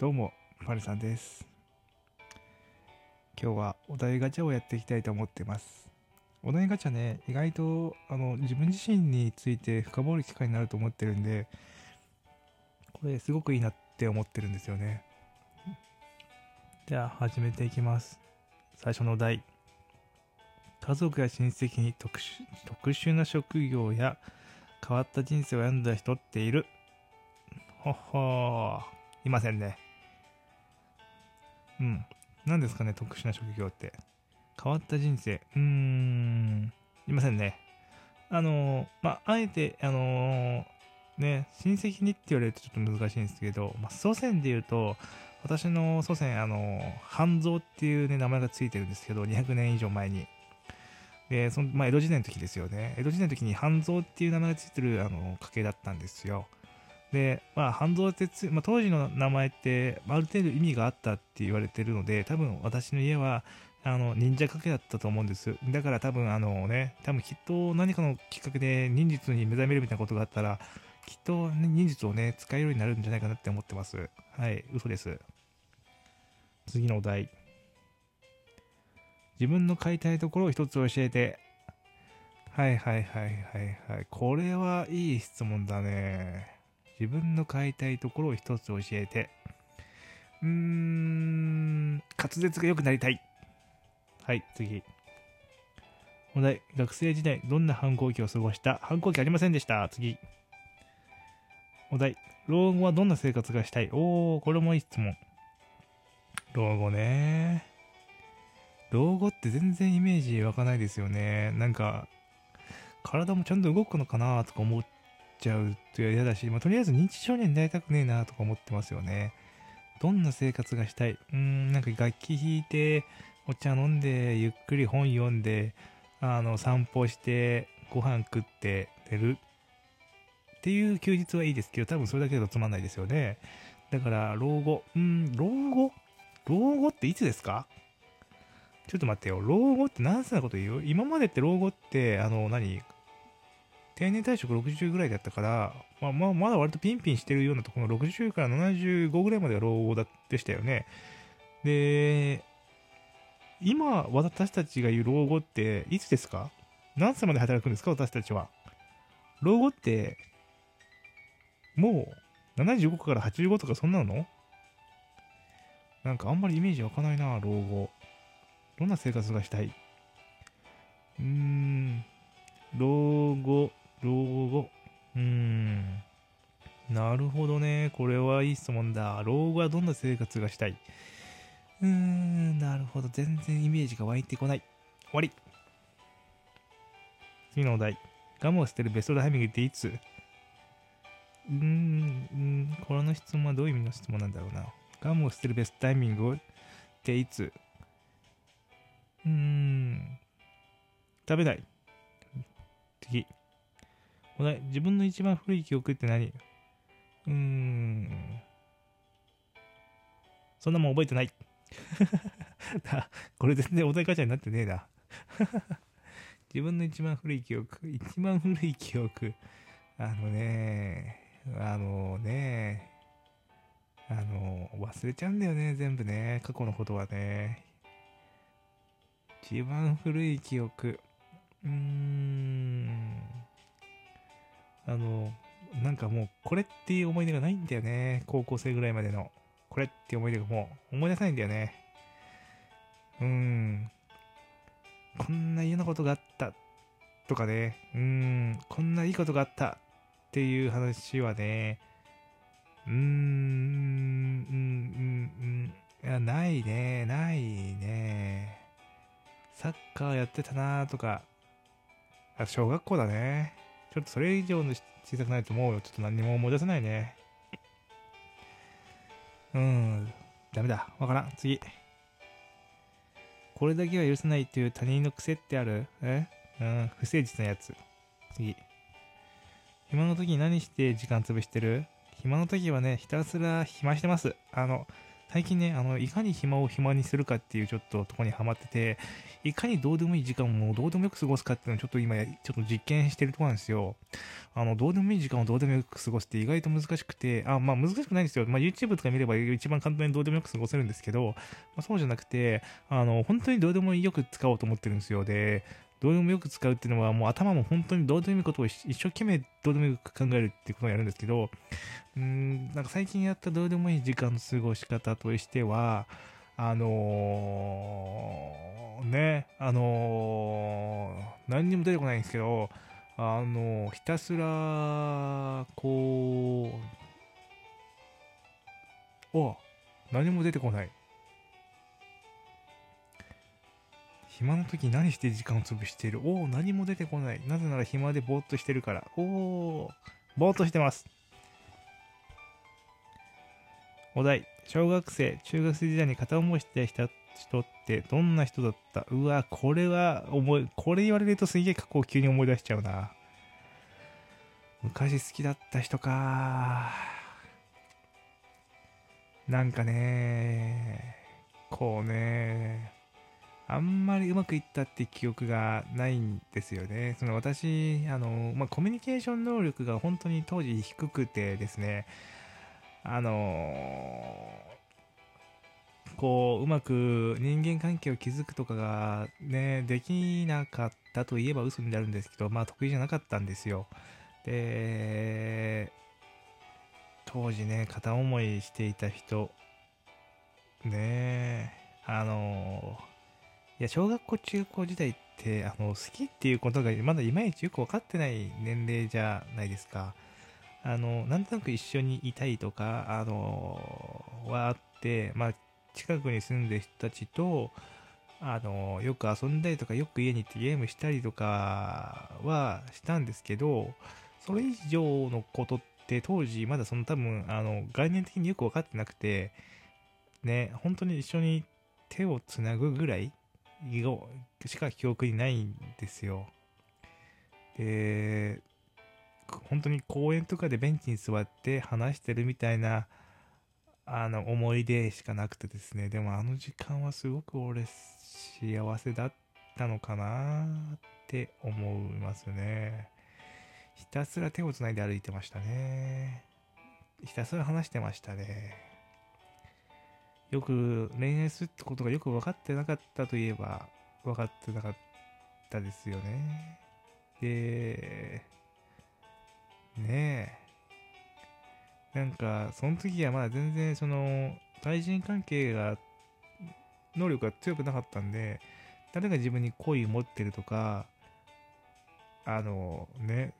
どうも、マルさんです。今日はお題ガチャをやっていきたいと思ってます。お題ガチャね、意外とあの自分自身について深掘る機会になると思ってるんで、これすごくいいなって思ってるんですよね。じゃあ始めていきます。最初のお題。家族や親戚に特殊特殊な職業や変わった人生を選んだ人っている？ほっほー。いませんね。うん。何ですかね、特殊な職業って。変わった人生。うーん。いませんね。あのーまあ、あえて、あのーね、親戚にって言われるとちょっと難しいんですけど、まあ、祖先で言うと、私の祖先、あのー半蔵っていうね、名前がついてるんですけど、200年以上前に。で、その、まあ、江戸時代の時ですよね。江戸時代の時に半蔵っていう名前がついてる、あの、家系だったんですよ。で、まあ、半蔵ってつ、まあ、当時の名前って、ある程度意味があったって言われてるので、多分私の家は、あの、忍者家系だったと思うんです。だから多分、あのね、多分きっと何かのきっかけで忍術に目覚めるみたいなことがあったら、きっと、ね、忍術をね、使えるようになるんじゃないかなって思ってます。はい、嘘です。次のお題。自分の買いたいところを一つ教えて。はいはいはいはいはい。これはいい質問だね。自分の買いたいところを一つ教えて。うーん、滑舌が良くなりたい。はい、次。お題、学生時代、どんな反抗期を過ごした？反抗期ありませんでした。次。お題、老後はどんな生活がしたい？おー、これもいい質問。老後ね。老後って全然イメージ湧かないですよね。なんか、体もちゃんと動くのかなとか思っちゃうと嫌だし、まあ、とりあえず認知症にはなりたくねえなとか思ってますよね。どんな生活がしたい？うーん、なんか楽器弾いて、お茶飲んで、ゆっくり本読んで、あの、散歩して、ご飯食って、寝る。っていう休日はいいですけど、多分それだけだとつまんないですよね。だから、老後。うん、老後？老後っていつですか？ちょっと待ってよ。老後って何歳なこと言う？今までって老後って、あの、何？定年退職60ぐらいだったから、まあ、まあ、まだ割とピンピンしてるようなところの60から75ぐらいまでが老後だでしたよね。で、今、私たちが言う老後っていつですか？何歳まで働くんですか？私たちは。老後って、もう75から85とかそんなの？なんかあんまりイメージ湧かないな、老後。どんな生活がしたい？うーん、老後。なるほどね。これはいい質問だ。老後はどんな生活がしたい？うーん、なるほど。全然イメージが湧いてこない。終わり。次のお題。ガムを捨てるベストタイミングっていつ？うーん、この質問はどういう意味の質問なんだろうな。ガムを捨てるベストタイミングっていつ？うーん。食べない。次。お題。自分の一番古い記憶って何？うーん。そんなもん覚えてない。これ全然お題ガチャになってねえな。自分の一番古い記憶。一番古い記憶。あのね、あのね、あの、忘れちゃうんだよね、全部ね。過去のことはね。一番古い記憶。うーん。あの、なんかもう、これっていう思い出がないんだよね。高校生ぐらいまでの。これっていう思い出がもう思い出せないんだよね。うーん。こんな嫌なことがあった。とかね。うーん。こんないいことがあった。っていう話はね。うーん。うん、うん、うん。いや、ないね。ないね。サッカーやってたなとか。あ、小学校だね。ちょっとそれ以上の小さくないともうよちょっと何も思い出せないね。うん。ダメだ。わからん。次。これだけは許せないっていう他人の癖ってある？え？うん。不誠実なやつ。次。暇の時に何して時間潰してる？暇の時はね、ひたすら暇してます。あの、最近ね、あの、いかに暇を暇にするかっていうちょっととこにハマってて、いかにどうでもいい時間をどうでもよく過ごすかっていうのをちょっと今、ちょっと実験してるとこなんですよ。あの、どうでもいい時間をどうでもよく過ごすって意外と難しくて、あ、まあ難しくないんですよ。まあ YouTube とか見れば一番簡単にどうでもよく過ごせるんですけど、まあ、そうじゃなくて、あの、本当にどうでもよく使おうと思ってるんですよ。で、どうでもよく使うっていうのは、もう頭も本当にどうでもいいことを一生懸命どうでもよく考えるっていうことをやるんですけど、うん、なんか最近やったどうでもいい時間の過ごし方としては、あのー、ね、あのー、何にも出てこないんですけど、あのー、ひたすら、こう、お何も出てこない。暇の時何して時間を潰している？おお、何も出てこない。なぜなら暇でぼーっとしてるから。おお、ぼーっとしてます。お題、小学生、中学生時代に片思いしてた人ってどんな人だった？うわ、これは思い、これ言われるとすげえ過去を急に思い出しちゃうな。昔好きだった人か。なんかね、こうね、あんまりうまくいったって記憶がないんですよね。その私、あの、まあ、コミュニケーション能力が本当に当時低くてですね、あのこう、うまく人間関係を築くとかがね、できなかったといえば嘘になるんですけど、まあ得意じゃなかったんですよ。で、当時ね、片思いしていた人、ねあのや、小学校、中高時代って、あの、好きっていうことがまだいまいちよく分かってない年齢じゃないですか。あの、なんとなく一緒にいたいとか、あの、はあって、まあ、近くに住んでる人たちと、あの、よく遊んだりとか、よく家に行ってゲームしたりとかはしたんですけど、それ以上のことって当時まだその多分、あの、概念的によく分かってなくて、ね、本当に一緒に手をつなぐぐらいしか記憶にないんですよ。で、本当に公園とかでベンチに座って話してるみたいな、あの、思い出しかなくてですね。でもあの時間はすごく俺幸せだったのかなって思いますね。ひたすら手をつないで歩いてましたね。ひたすら話してましたね。よく恋愛するってことがよく分かってなかったといえば分かってなかったですよね。で、ねえ。なんか、その時はまだ全然その、対人関係が、能力が強くなかったんで、誰が自分に好意を持ってるとか、あのね、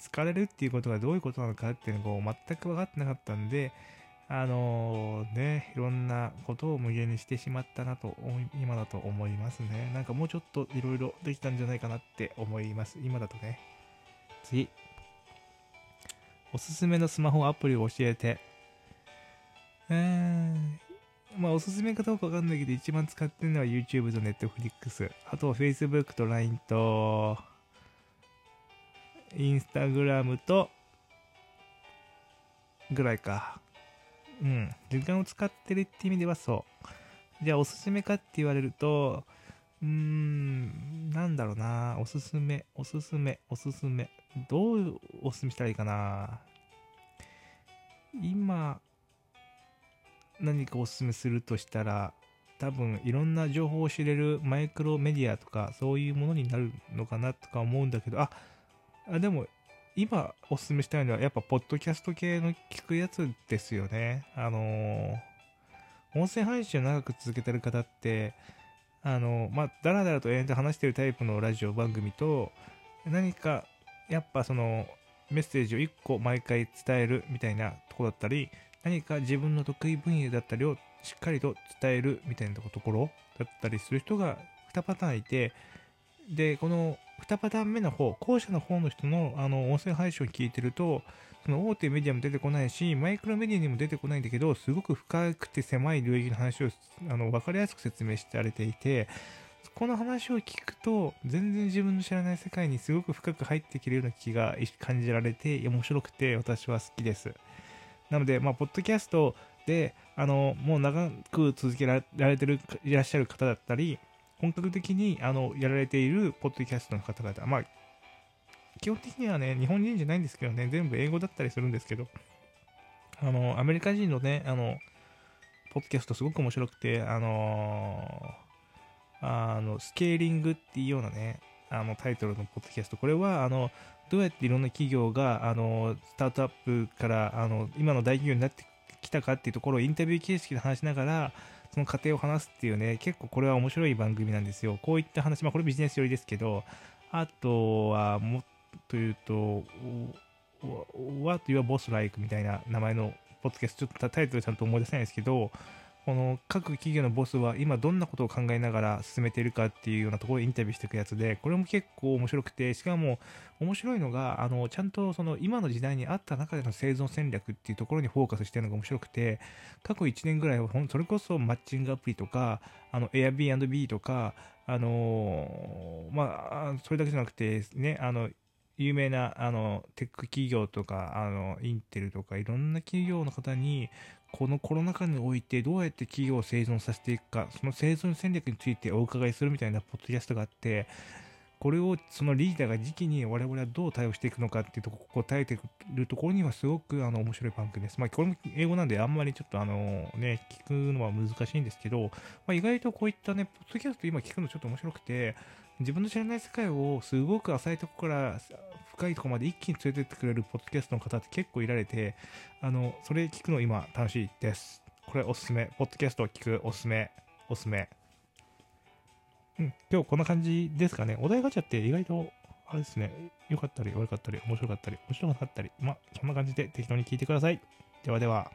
疲れるっていうことがどういうことなのかっていうのを全く分かってなかったんで、あのー、ね、いろんなことを無限にしてしまったなと、今だと思いますね。なんかもうちょっといろいろできたんじゃないかなって思います。今だとね。次。おすすめのスマホアプリを教えて。えー、まあおすすめかどうかわかんないけど、一番使ってるのは YouTube と Netflix。あとは Facebook と LINE と、Instagram と、ぐらいか。うん、時間を使ってるって意味ではそう。じゃあおすすめかって言われると、うーん、なんだろうな、おすすめ、おすすめ、おすすめ。どうおすすめしたらいいかな。今、何かおすすめするとしたら、多分いろんな情報を知れるマイクロメディアとかそういうものになるのかなとか思うんだけど、あ、あでも今おすすめしたいのは、やっぱ、ポッドキャスト系の聞くやつですよね。あのー、音声配信を長く続けてる方って、あのー、まあ、だらだらと延々話してるタイプのラジオ番組と、何か、やっぱその、メッセージを1個毎回伝えるみたいなとこだったり、何か自分の得意分野だったりをしっかりと伝えるみたいなところだったりする人が2パターンいて、で、この2パターン目の方、後者の方の人のあの音声配信を聞いてると、その大手メディアも出てこないし、マイクロメディアにも出てこないんだけど、すごく深くて狭い領域の話をあの分かりやすく説明してられていて、この話を聞くと、全然自分の知らない世界にすごく深く入ってきるような気が感じられて、面白くて私は好きです。なので、まあ、ポッドキャスト、で、あの、もう長く続けられてる、いらっしゃる方だったり、本格的にあのやられているポッドキャストの方々、まあ、基本的にはね、日本人じゃないんですけどね、全部英語だったりするんですけど、あの、アメリカ人のね、あの、ポッドキャストすごく面白くて、あのあの、スケーリングっていうようなね、あのタイトルのポッドキャスト、これは、あの、どうやっていろんな企業が、あの、スタートアップから、あの、今の大企業になってきたかっていうところをインタビュー形式で話しながら、その過程を話すっていうね、結構これは面白い番組なんですよ。こういった話、まあこれビジネス寄りですけど、あとはもっと言うと、What Your Boss Like みたいな名前のポッドキャスト、ちょっとタイトルちゃんと思い出せないですけど、この各企業のボスは今どんなことを考えながら進めているかっていうようなところでインタビューしていくやつで、これも結構面白くて、しかも面白いのが、あの、ちゃんとその今の時代にあった中での生存戦略っていうところにフォーカスしてるのが面白くて、過去1年ぐらいは、それこそマッチングアプリとか、あの、Airbnb とか、あのまあ、それだけじゃなくて、ね、あの、有名なあのテック企業とかあのインテルとかいろんな企業の方にこのコロナ禍においてどうやって企業を生存させていくかその生存戦略についてお伺いするみたいなポッドキャストがあってこれをそのリーダーが時期に我々はどう対応していくのかっていうとこ答えてるところにはすごくあの面白い番組です。まあこれも英語なんであんまりちょっとあのね、聞くのは難しいんですけど、まあ、意外とこういったね、ポッドキャスト今聞くのちょっと面白くて、自分の知らない世界をすごく浅いところから深いとこまで一気に連れてってくれるポッドキャストの方って結構いられて、あの、それ聞くの今楽しいです。これおすすめ。ポッドキャストを聞くおすすめ。おすすめ。うん、今日こんな感じですかね。お題ガチャって意外と、あれですね、良かったり悪かったり、面白かったり、面白かったり、ま、そんな感じで適当に聞いてください。ではでは。